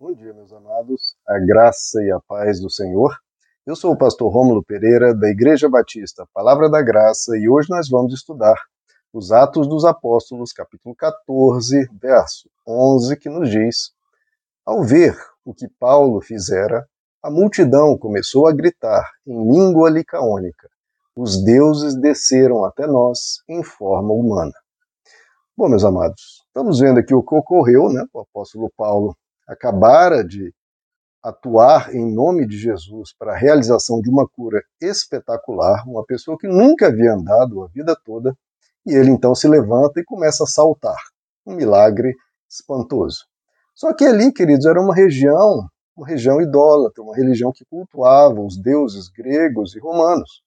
Bom dia, meus amados, a graça e a paz do Senhor. Eu sou o pastor Rômulo Pereira, da Igreja Batista Palavra da Graça, e hoje nós vamos estudar os Atos dos Apóstolos, capítulo 14, verso 11, que nos diz: Ao ver o que Paulo fizera, a multidão começou a gritar em língua licaônica: Os deuses desceram até nós em forma humana. Bom, meus amados, estamos vendo aqui o que ocorreu, né? O apóstolo Paulo acabara de atuar em nome de Jesus para a realização de uma cura espetacular, uma pessoa que nunca havia andado a vida toda, e ele então se levanta e começa a saltar. Um milagre espantoso. Só que ali, queridos, era uma região, uma região idólatra, uma religião que cultuava os deuses gregos e romanos.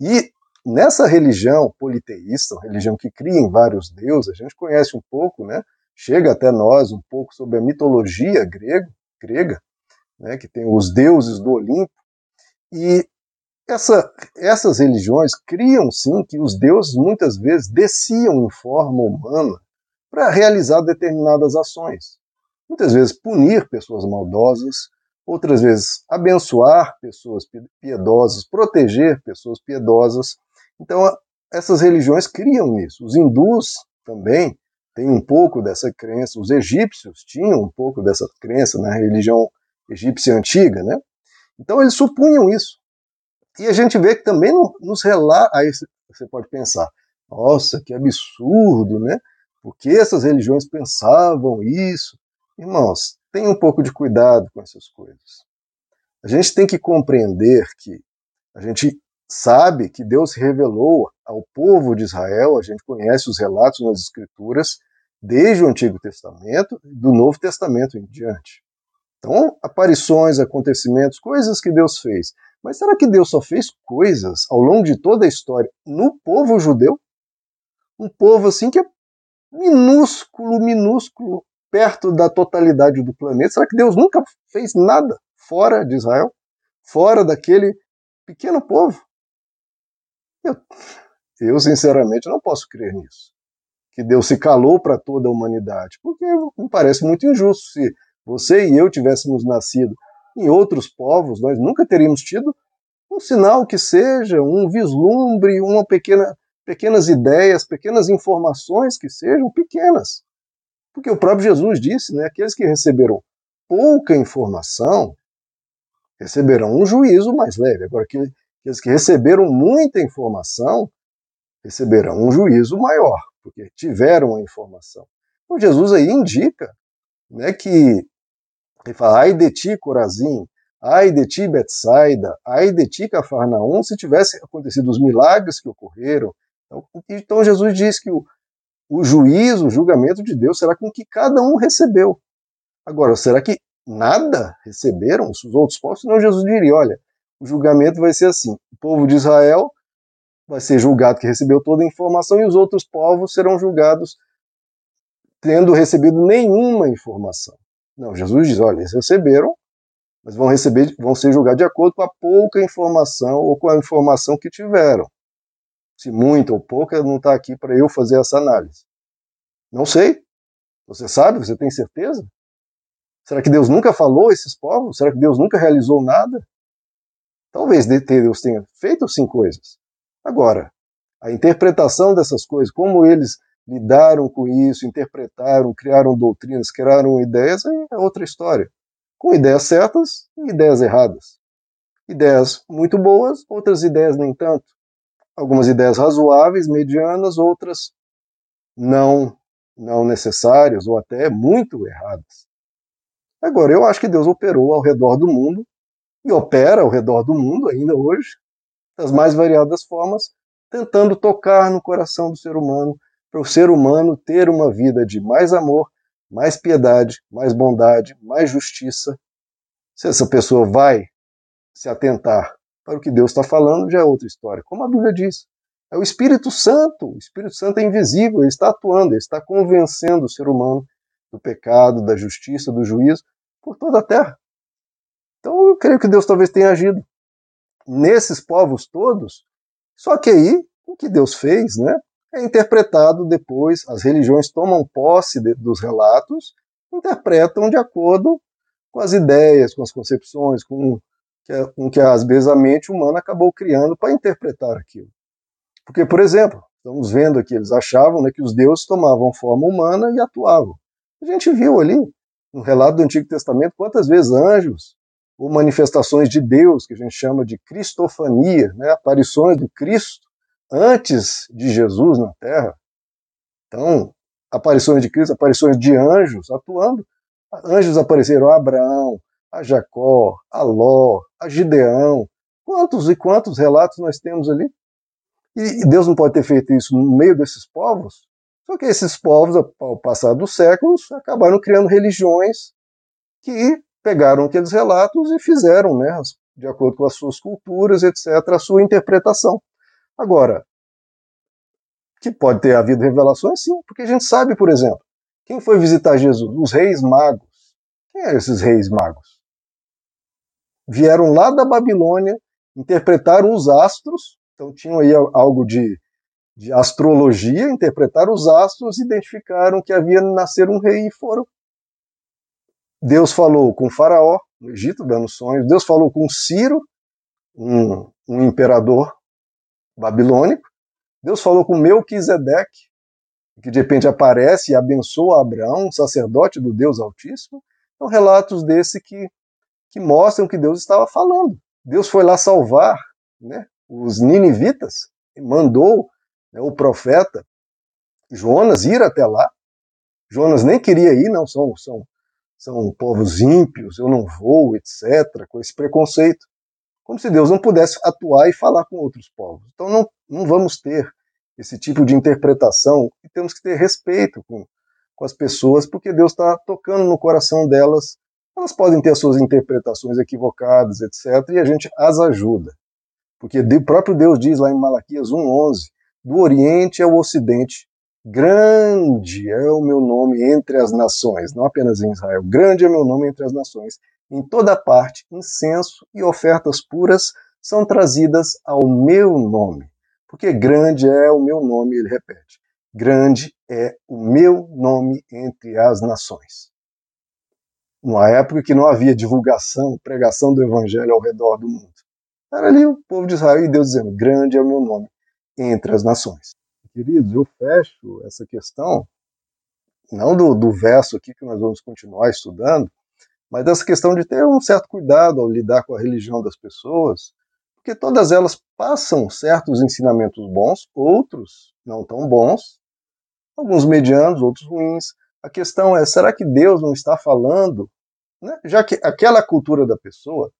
E nessa religião politeísta, uma religião que cria em vários deuses, a gente conhece um pouco, né? Chega até nós um pouco sobre a mitologia grego, grega, né, que tem os deuses do Olimpo, e essa, essas religiões criam sim que os deuses muitas vezes desciam em forma humana para realizar determinadas ações. Muitas vezes punir pessoas maldosas, outras vezes abençoar pessoas piedosas, proteger pessoas piedosas. Então, essas religiões criam isso. Os hindus também tem um pouco dessa crença, os egípcios tinham um pouco dessa crença na religião egípcia antiga, né? Então eles supunham isso. E a gente vê que também nos relata, aí você pode pensar, nossa, que absurdo, né? Por que essas religiões pensavam isso? Irmãos, tenham um pouco de cuidado com essas coisas. A gente tem que compreender que a gente sabe que Deus revelou ao povo de Israel, a gente conhece os relatos nas Escrituras, desde o Antigo Testamento do Novo Testamento em diante. Então, aparições, acontecimentos, coisas que Deus fez. Mas será que Deus só fez coisas ao longo de toda a história no povo judeu? Um povo assim que é minúsculo, minúsculo, perto da totalidade do planeta. Será que Deus nunca fez nada fora de Israel? Fora daquele pequeno povo? Eu, eu sinceramente não posso crer nisso que Deus se calou para toda a humanidade, porque me parece muito injusto. Se você e eu tivéssemos nascido em outros povos, nós nunca teríamos tido um sinal que seja, um vislumbre, uma pequena, pequenas ideias, pequenas informações que sejam pequenas. Porque o próprio Jesus disse, né, aqueles que receberam pouca informação receberão um juízo mais leve. Agora, aqueles que receberam muita informação receberão um juízo maior porque tiveram a informação. Então Jesus aí indica né, que ele fala, ai de ti, Corazim, ai de ti, Betsaida, ai de ti, Cafarnaum, se tivesse acontecido os milagres que ocorreram. Então, então Jesus diz que o, o juízo, o julgamento de Deus será com que cada um recebeu. Agora, será que nada receberam os outros povos? Não, Jesus diria, olha, o julgamento vai ser assim, o povo de Israel vai ser julgado que recebeu toda a informação e os outros povos serão julgados tendo recebido nenhuma informação. Não, Jesus diz, olha, eles receberam, mas vão receber, vão ser julgados de acordo com a pouca informação ou com a informação que tiveram. Se muita ou pouca, não está aqui para eu fazer essa análise. Não sei. Você sabe? Você tem certeza? Será que Deus nunca falou a esses povos? Será que Deus nunca realizou nada? Talvez Deus tenha feito sim coisas. Agora, a interpretação dessas coisas, como eles lidaram com isso, interpretaram, criaram doutrinas, criaram ideias, é outra história. Com ideias certas e ideias erradas. Ideias muito boas, outras ideias nem tanto. Algumas ideias razoáveis, medianas, outras não não necessárias ou até muito erradas. Agora, eu acho que Deus operou ao redor do mundo e opera ao redor do mundo ainda hoje das mais variadas formas, tentando tocar no coração do ser humano, para o ser humano ter uma vida de mais amor, mais piedade, mais bondade, mais justiça. Se essa pessoa vai se atentar para o que Deus está falando, já é outra história. Como a Bíblia diz, é o Espírito Santo. O Espírito Santo é invisível, ele está atuando, ele está convencendo o ser humano do pecado, da justiça, do juízo por toda a terra. Então eu creio que Deus talvez tenha agido nesses povos todos. Só que aí, o que Deus fez, né, é interpretado depois, as religiões tomam posse de, dos relatos, interpretam de acordo com as ideias, com as concepções, com que, com que às vezes a mente humana acabou criando para interpretar aquilo. Porque, por exemplo, estamos vendo aqui, eles achavam né, que os deuses tomavam forma humana e atuavam. A gente viu ali, no relato do Antigo Testamento, quantas vezes anjos ou manifestações de Deus, que a gente chama de cristofania, né, aparições do Cristo antes de Jesus na Terra. Então, aparições de Cristo, aparições de anjos atuando. Anjos apareceram a Abraão, a Jacó, a Ló, a Gideão. Quantos e quantos relatos nós temos ali? E Deus não pode ter feito isso no meio desses povos? Só que esses povos, ao passar dos séculos, acabaram criando religiões que pegaram aqueles relatos e fizeram, né, de acordo com as suas culturas, etc., a sua interpretação. Agora, que pode ter havido revelações, sim, porque a gente sabe, por exemplo, quem foi visitar Jesus? Os reis magos. Quem eram esses reis magos? Vieram lá da Babilônia, interpretaram os astros, então tinham aí algo de, de astrologia, interpretaram os astros, identificaram que havia nascer um rei e foram. Deus falou com Faraó, no Egito, dando sonhos. Deus falou com Ciro, um, um imperador babilônico. Deus falou com Melquisedeque, que de repente aparece e abençoa Abraão, um sacerdote do Deus Altíssimo. São relatos desse que, que mostram que Deus estava falando. Deus foi lá salvar né, os ninivitas, mandou né, o profeta Jonas ir até lá. Jonas nem queria ir, não, são, são, são povos ímpios, eu não vou, etc., com esse preconceito como se Deus não pudesse atuar e falar com outros povos. Então não, não vamos ter esse tipo de interpretação e temos que ter respeito com, com as pessoas, porque Deus está tocando no coração delas. Elas podem ter as suas interpretações equivocadas, etc., e a gente as ajuda. Porque o próprio Deus diz lá em Malaquias 1,11: do Oriente ao Ocidente, grande é o meu nome entre as nações, não apenas em Israel, grande é o meu nome entre as nações. Em toda parte, incenso e ofertas puras são trazidas ao meu nome. Porque grande é o meu nome, ele repete. Grande é o meu nome entre as nações. Numa época que não havia divulgação, pregação do evangelho ao redor do mundo. Era ali o povo de Israel e Deus dizendo: Grande é o meu nome entre as nações. Queridos, eu fecho essa questão, não do, do verso aqui que nós vamos continuar estudando, mas dessa questão de ter um certo cuidado ao lidar com a religião das pessoas, porque todas elas passam certos ensinamentos bons, outros não tão bons, alguns medianos, outros ruins. A questão é, será que Deus não está falando, né? já que aquela cultura da pessoa,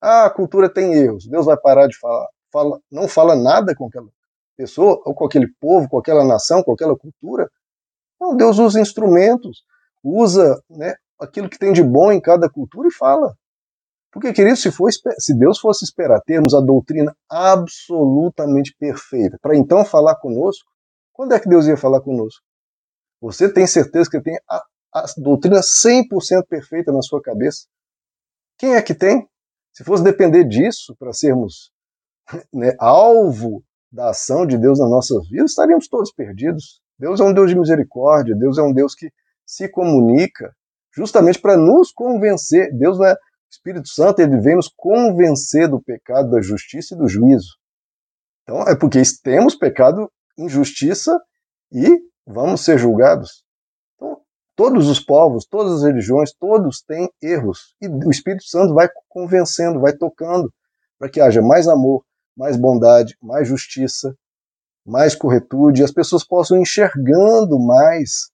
ah, a cultura tem erros, Deus vai parar de falar, fala, não fala nada com aquela pessoa, ou com aquele povo, com aquela nação, com aquela cultura? Não, Deus usa instrumentos, usa né, aquilo que tem de bom em cada cultura e fala. Porque, querido, se, for, se Deus fosse esperar termos a doutrina absolutamente perfeita para então falar conosco, quando é que Deus ia falar conosco? Você tem certeza que tem a, a doutrina 100% perfeita na sua cabeça? Quem é que tem? Se fosse depender disso para sermos né, alvo da ação de Deus nas nossas vidas, estaríamos todos perdidos. Deus é um Deus de misericórdia, Deus é um Deus que se comunica justamente para nos convencer. Deus é Espírito Santo, ele vem nos convencer do pecado, da justiça e do juízo. Então é porque temos pecado, injustiça e vamos ser julgados. Então, todos os povos, todas as religiões, todos têm erros. E o Espírito Santo vai convencendo, vai tocando, para que haja mais amor, mais bondade, mais justiça, mais corretude, e as pessoas possam enxergando mais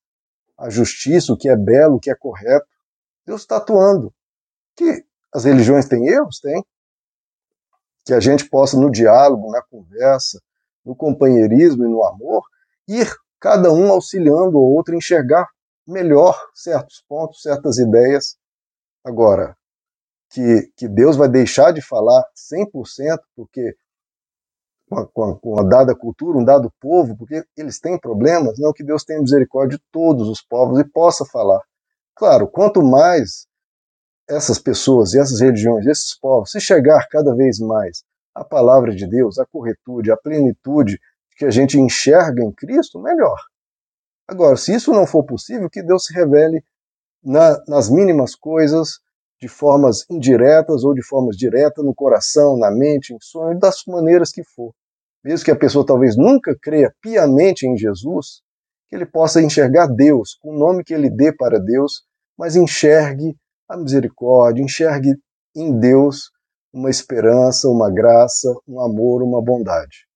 a justiça, o que é belo, o que é correto. Deus está atuando. Que as religiões têm erros? Tem. Que a gente possa, no diálogo, na conversa, no companheirismo e no amor, ir cada um auxiliando o outro a enxergar melhor certos pontos, certas ideias. Agora, que, que Deus vai deixar de falar 100% porque com a, com a, dada cultura, um dado povo, porque eles têm problemas, não que Deus tenha misericórdia de todos os povos e possa falar. Claro, quanto mais essas pessoas, essas religiões, esses povos, se chegar cada vez mais à palavra de Deus, à corretude, à plenitude que a gente enxerga em Cristo, melhor. Agora, se isso não for possível, que Deus se revele na, nas mínimas coisas, de formas indiretas ou de formas diretas no coração, na mente, em sonho, das maneiras que for. Mesmo que a pessoa talvez nunca creia piamente em Jesus, que ele possa enxergar Deus com o nome que ele dê para Deus, mas enxergue a misericórdia, enxergue em Deus uma esperança, uma graça, um amor, uma bondade.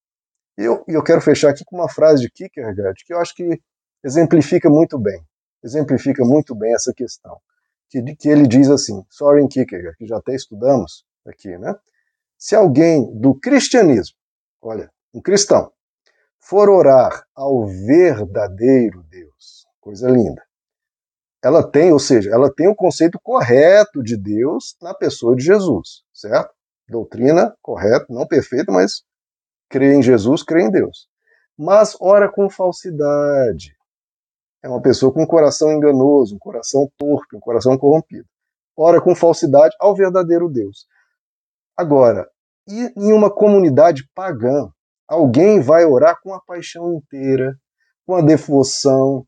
E eu, eu quero fechar aqui com uma frase de Kierkegaard que eu acho que exemplifica muito bem, exemplifica muito bem essa questão. Que, que ele diz assim, Soren Kierkegaard, que já até estudamos aqui, né? Se alguém do cristianismo, olha, um cristão, for orar ao verdadeiro Deus, coisa linda, ela tem, ou seja, ela tem o conceito correto de Deus na pessoa de Jesus, certo? Doutrina correta, não perfeita, mas crê em Jesus, crê em Deus. Mas ora com falsidade. É uma pessoa com um coração enganoso, um coração torpe, um coração corrompido. Ora com falsidade ao verdadeiro Deus. Agora, e em uma comunidade pagã, alguém vai orar com a paixão inteira, com a devoção,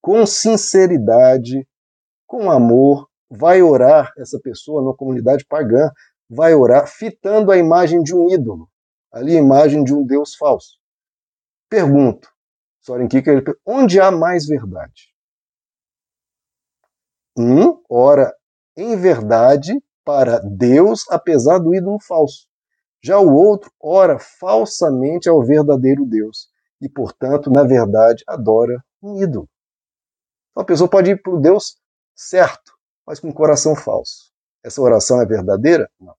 com sinceridade, com amor, vai orar essa pessoa numa comunidade pagã, vai orar fitando a imagem de um ídolo, ali a imagem de um Deus falso. Pergunto, Soren Kierkegaard, onde há mais verdade? Um ora em verdade para Deus, apesar do ídolo falso. Já o outro ora falsamente ao verdadeiro Deus e, portanto, na verdade, adora um ídolo. Uma pessoa pode ir para o Deus certo, mas com um coração falso. Essa oração é verdadeira? Não.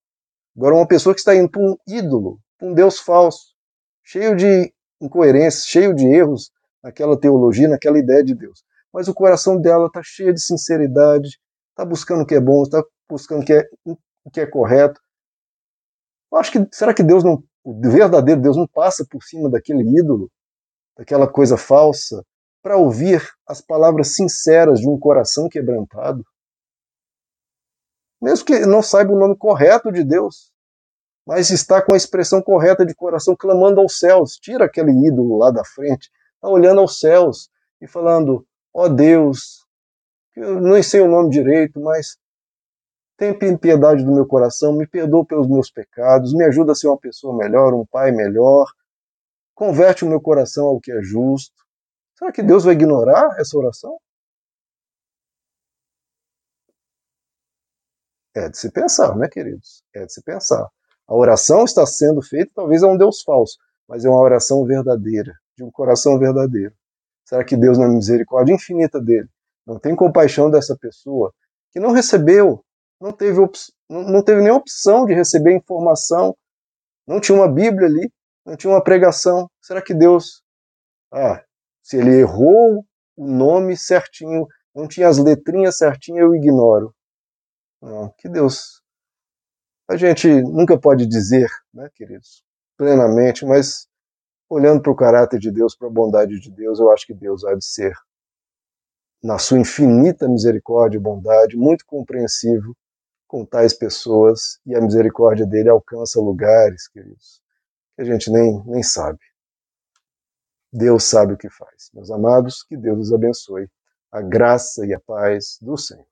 Agora, uma pessoa que está indo para um ídolo, para um Deus falso, cheio de incoerências, cheio de erros naquela teologia, naquela ideia de Deus. Mas o coração dela está cheio de sinceridade, está buscando o que é bom, está buscando o que é, o que é correto. Eu acho que será que Deus não, o verdadeiro Deus não passa por cima daquele ídolo, daquela coisa falsa, para ouvir as palavras sinceras de um coração quebrantado. Mesmo que não saiba o nome correto de Deus, mas está com a expressão correta de coração clamando aos céus. Tira aquele ídolo lá da frente, está olhando aos céus e falando: Ó oh Deus, eu não sei o nome direito, mas tem piedade do meu coração, me perdoa pelos meus pecados, me ajuda a ser uma pessoa melhor, um pai melhor, converte o meu coração ao que é justo, Será que Deus vai ignorar essa oração? É de se pensar, né, queridos? É de se pensar. A oração está sendo feita talvez a um Deus falso, mas é uma oração verdadeira, de um coração verdadeiro. Será que Deus, na misericórdia infinita dele, não tem compaixão dessa pessoa que não recebeu, não teve, não teve nem opção de receber informação, não tinha uma Bíblia ali, não tinha uma pregação? Será que Deus, ah, se ele errou o nome certinho, não tinha as letrinhas certinhas, eu ignoro. Não, que Deus. A gente nunca pode dizer, né, queridos, plenamente, mas olhando para o caráter de Deus, para a bondade de Deus, eu acho que Deus há de ser, na sua infinita misericórdia e bondade, muito compreensivo com tais pessoas, e a misericórdia dele alcança lugares, queridos, que a gente nem, nem sabe. Deus sabe o que faz. Meus amados, que Deus os abençoe. A graça e a paz do Senhor.